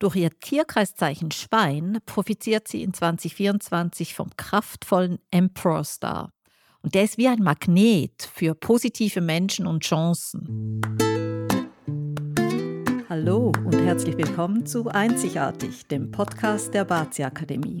Durch ihr Tierkreiszeichen Schwein profitiert sie in 2024 vom kraftvollen Emperor Star. Und der ist wie ein Magnet für positive Menschen und Chancen. Hallo und herzlich willkommen zu Einzigartig, dem Podcast der Bazi Akademie.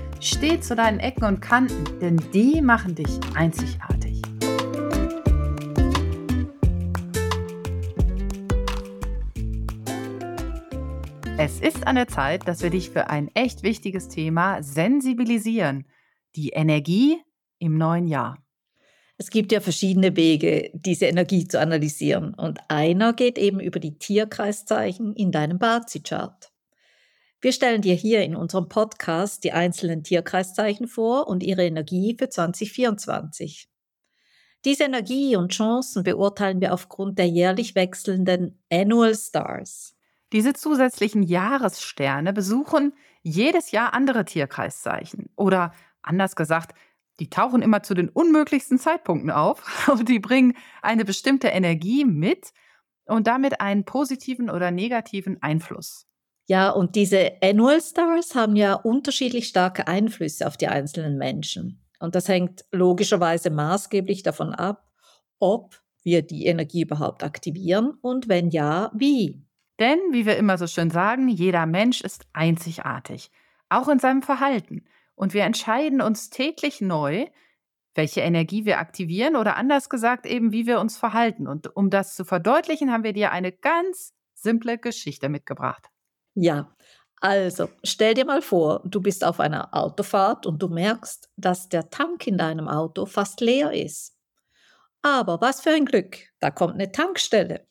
steh zu deinen Ecken und Kanten, denn die machen dich einzigartig. Es ist an der Zeit, dass wir dich für ein echt wichtiges Thema sensibilisieren. Die Energie im neuen Jahr. Es gibt ja verschiedene Wege, diese Energie zu analysieren. Und einer geht eben über die Tierkreiszeichen in deinem Bazi-Chart. Wir stellen dir hier in unserem Podcast die einzelnen Tierkreiszeichen vor und ihre Energie für 2024. Diese Energie und Chancen beurteilen wir aufgrund der jährlich wechselnden Annual Stars. Diese zusätzlichen Jahressterne besuchen jedes Jahr andere Tierkreiszeichen. Oder anders gesagt, die tauchen immer zu den unmöglichsten Zeitpunkten auf und die bringen eine bestimmte Energie mit und damit einen positiven oder negativen Einfluss. Ja, und diese Annual Stars haben ja unterschiedlich starke Einflüsse auf die einzelnen Menschen. Und das hängt logischerweise maßgeblich davon ab, ob wir die Energie überhaupt aktivieren und wenn ja, wie. Denn, wie wir immer so schön sagen, jeder Mensch ist einzigartig, auch in seinem Verhalten. Und wir entscheiden uns täglich neu, welche Energie wir aktivieren oder anders gesagt eben, wie wir uns verhalten. Und um das zu verdeutlichen, haben wir dir eine ganz simple Geschichte mitgebracht. Ja, also stell dir mal vor, du bist auf einer Autofahrt und du merkst, dass der Tank in deinem Auto fast leer ist. Aber was für ein Glück, da kommt eine Tankstelle.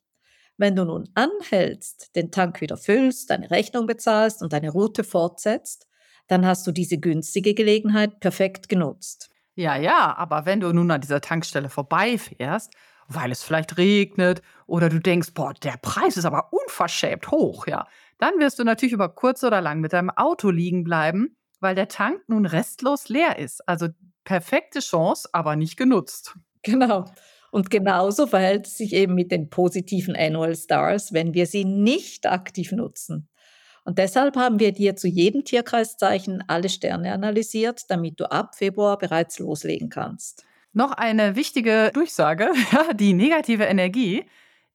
Wenn du nun anhältst, den Tank wieder füllst, deine Rechnung bezahlst und deine Route fortsetzt, dann hast du diese günstige Gelegenheit perfekt genutzt. Ja, ja, aber wenn du nun an dieser Tankstelle vorbeifährst, weil es vielleicht regnet oder du denkst, boah, der Preis ist aber unverschämt hoch, ja, dann wirst du natürlich über kurz oder lang mit deinem Auto liegen bleiben, weil der Tank nun restlos leer ist. Also perfekte Chance, aber nicht genutzt. Genau. Und genauso verhält es sich eben mit den positiven Annual Stars, wenn wir sie nicht aktiv nutzen. Und deshalb haben wir dir zu jedem Tierkreiszeichen alle Sterne analysiert, damit du ab Februar bereits loslegen kannst. Noch eine wichtige Durchsage, die negative Energie,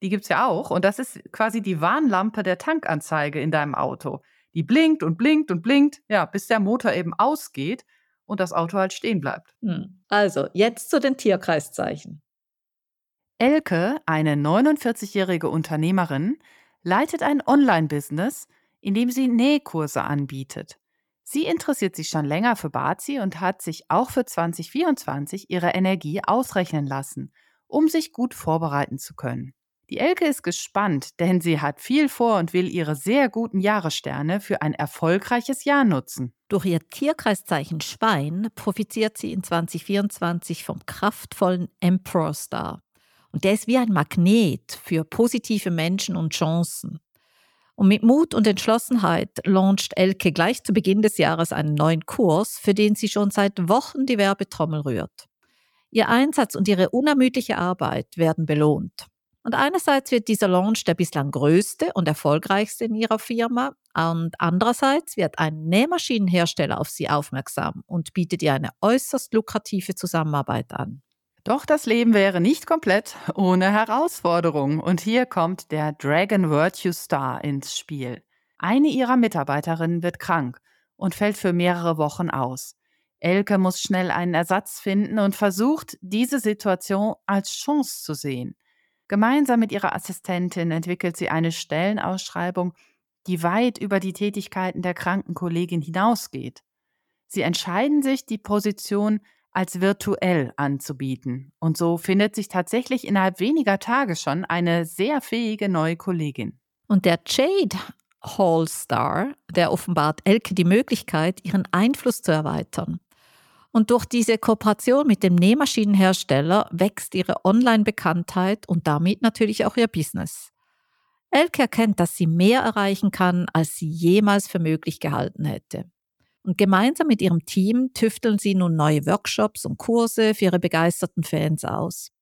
die gibt es ja auch. Und das ist quasi die Warnlampe der Tankanzeige in deinem Auto. Die blinkt und blinkt und blinkt, ja, bis der Motor eben ausgeht und das Auto halt stehen bleibt. Hm. Also, jetzt zu den Tierkreiszeichen. Elke, eine 49-jährige Unternehmerin, leitet ein Online-Business, in dem sie Nähkurse anbietet. Sie interessiert sich schon länger für Bazi und hat sich auch für 2024 ihre Energie ausrechnen lassen, um sich gut vorbereiten zu können. Die Elke ist gespannt, denn sie hat viel vor und will ihre sehr guten Jahressterne für ein erfolgreiches Jahr nutzen. Durch ihr Tierkreiszeichen Schwein profitiert sie in 2024 vom kraftvollen Emperor Star. Und der ist wie ein Magnet für positive Menschen und Chancen. Und mit Mut und Entschlossenheit launcht Elke gleich zu Beginn des Jahres einen neuen Kurs, für den sie schon seit Wochen die Werbetrommel rührt. Ihr Einsatz und ihre unermüdliche Arbeit werden belohnt. Und einerseits wird dieser Launch der bislang größte und erfolgreichste in ihrer Firma und andererseits wird ein Nähmaschinenhersteller auf sie aufmerksam und bietet ihr eine äußerst lukrative Zusammenarbeit an. Doch das Leben wäre nicht komplett ohne Herausforderung. Und hier kommt der Dragon Virtue Star ins Spiel. Eine ihrer Mitarbeiterinnen wird krank und fällt für mehrere Wochen aus. Elke muss schnell einen Ersatz finden und versucht, diese Situation als Chance zu sehen. Gemeinsam mit ihrer Assistentin entwickelt sie eine Stellenausschreibung, die weit über die Tätigkeiten der kranken Kollegin hinausgeht. Sie entscheiden sich, die Position als virtuell anzubieten. Und so findet sich tatsächlich innerhalb weniger Tage schon eine sehr fähige neue Kollegin. Und der Jade Hallstar, der offenbart Elke die Möglichkeit, ihren Einfluss zu erweitern. Und durch diese Kooperation mit dem Nähmaschinenhersteller wächst ihre Online-Bekanntheit und damit natürlich auch ihr Business. Elke erkennt, dass sie mehr erreichen kann, als sie jemals für möglich gehalten hätte. Und gemeinsam mit ihrem Team tüfteln sie nun neue Workshops und Kurse für ihre begeisterten Fans aus.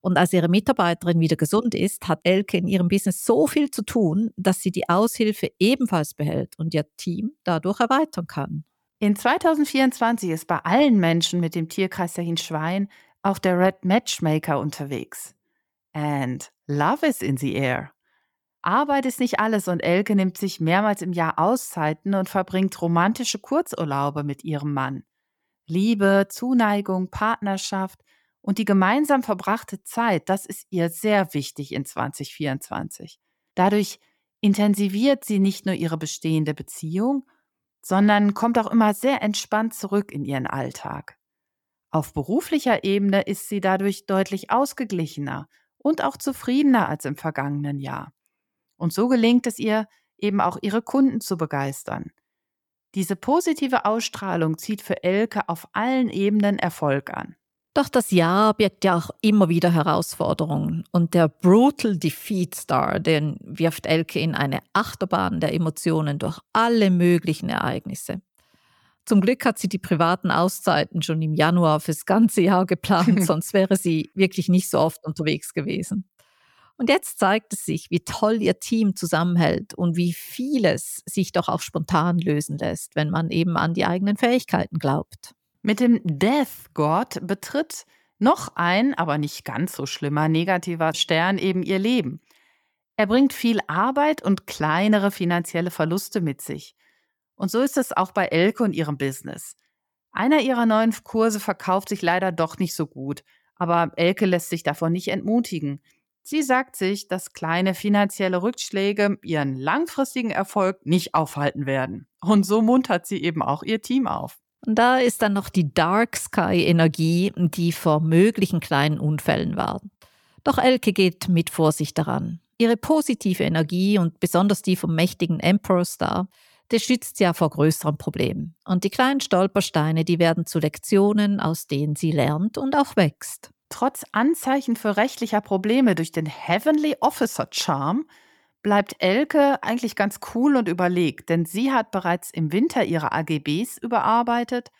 Und als ihre Mitarbeiterin wieder gesund ist, hat Elke in ihrem Business so viel zu tun, dass sie die Aushilfe ebenfalls behält und ihr Team dadurch erweitern kann. In 2024 ist bei allen Menschen mit dem Tierkreiszeichen Schwein auch der Red Matchmaker unterwegs. And love is in the air. Arbeit ist nicht alles und Elke nimmt sich mehrmals im Jahr Auszeiten und verbringt romantische Kurzurlaube mit ihrem Mann. Liebe, Zuneigung, Partnerschaft und die gemeinsam verbrachte Zeit, das ist ihr sehr wichtig in 2024. Dadurch intensiviert sie nicht nur ihre bestehende Beziehung, sondern kommt auch immer sehr entspannt zurück in ihren Alltag. Auf beruflicher Ebene ist sie dadurch deutlich ausgeglichener und auch zufriedener als im vergangenen Jahr. Und so gelingt es ihr, eben auch ihre Kunden zu begeistern. Diese positive Ausstrahlung zieht für Elke auf allen Ebenen Erfolg an. Doch das Jahr birgt ja auch immer wieder Herausforderungen. Und der Brutal Defeat Star, den wirft Elke in eine Achterbahn der Emotionen durch alle möglichen Ereignisse. Zum Glück hat sie die privaten Auszeiten schon im Januar fürs ganze Jahr geplant, sonst wäre sie wirklich nicht so oft unterwegs gewesen. Und jetzt zeigt es sich, wie toll ihr Team zusammenhält und wie vieles sich doch auch spontan lösen lässt, wenn man eben an die eigenen Fähigkeiten glaubt. Mit dem Death God betritt noch ein, aber nicht ganz so schlimmer negativer Stern eben ihr Leben. Er bringt viel Arbeit und kleinere finanzielle Verluste mit sich. Und so ist es auch bei Elke und ihrem Business. Einer ihrer neuen Kurse verkauft sich leider doch nicht so gut, aber Elke lässt sich davon nicht entmutigen. Sie sagt sich, dass kleine finanzielle Rückschläge ihren langfristigen Erfolg nicht aufhalten werden. Und so muntert sie eben auch ihr Team auf. Und da ist dann noch die Dark Sky Energie, die vor möglichen kleinen Unfällen war. Doch Elke geht mit Vorsicht daran. Ihre positive Energie und besonders die vom mächtigen Emperor Star, der schützt ja vor größeren Problemen. Und die kleinen Stolpersteine, die werden zu Lektionen, aus denen sie lernt und auch wächst. Trotz Anzeichen für rechtlicher Probleme durch den Heavenly Officer Charm bleibt Elke eigentlich ganz cool und überlegt, denn sie hat bereits im Winter ihre AGBs überarbeitet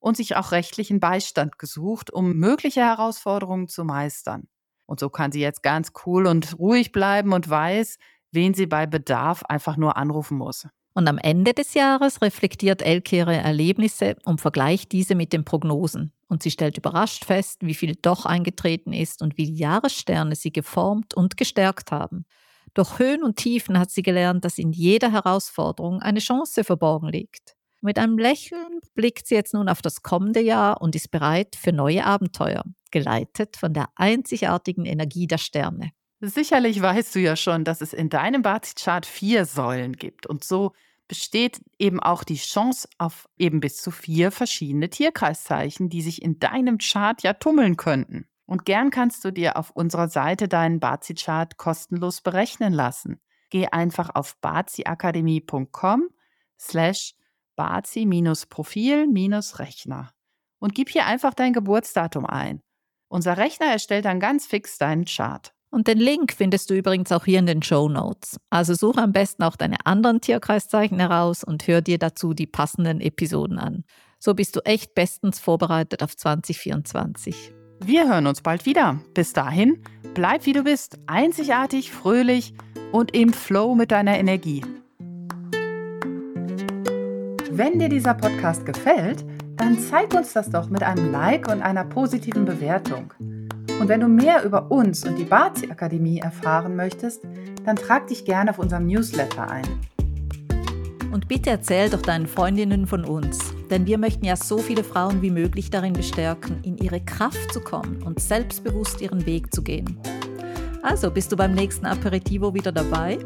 und sich auch rechtlichen Beistand gesucht, um mögliche Herausforderungen zu meistern. Und so kann sie jetzt ganz cool und ruhig bleiben und weiß, wen sie bei Bedarf einfach nur anrufen muss. Und am Ende des Jahres reflektiert Elke ihre Erlebnisse und vergleicht diese mit den Prognosen. Und sie stellt überrascht fest, wie viel doch eingetreten ist und wie die Jahressterne sie geformt und gestärkt haben. Durch Höhen und Tiefen hat sie gelernt, dass in jeder Herausforderung eine Chance verborgen liegt. Mit einem Lächeln blickt sie jetzt nun auf das kommende Jahr und ist bereit für neue Abenteuer, geleitet von der einzigartigen Energie der Sterne. Sicherlich weißt du ja schon, dass es in deinem Bazi-Chart vier Säulen gibt und so besteht eben auch die Chance auf eben bis zu vier verschiedene Tierkreiszeichen, die sich in deinem Chart ja tummeln könnten. Und gern kannst du dir auf unserer Seite deinen Bazi-Chart kostenlos berechnen lassen. Geh einfach auf baziakademie.com slash bazi-profil-rechner und gib hier einfach dein Geburtsdatum ein. Unser Rechner erstellt dann ganz fix deinen Chart. Und den Link findest du übrigens auch hier in den Show Notes. Also suche am besten auch deine anderen Tierkreiszeichen heraus und hör dir dazu die passenden Episoden an. So bist du echt bestens vorbereitet auf 2024. Wir hören uns bald wieder. Bis dahin, bleib wie du bist, einzigartig, fröhlich und im Flow mit deiner Energie. Wenn dir dieser Podcast gefällt, dann zeig uns das doch mit einem Like und einer positiven Bewertung. Und wenn du mehr über uns und die Bazi Akademie erfahren möchtest, dann trag dich gerne auf unserem Newsletter ein. Und bitte erzähl doch deinen Freundinnen von uns, denn wir möchten ja so viele Frauen wie möglich darin bestärken, in ihre Kraft zu kommen und selbstbewusst ihren Weg zu gehen. Also, bist du beim nächsten Aperitivo wieder dabei?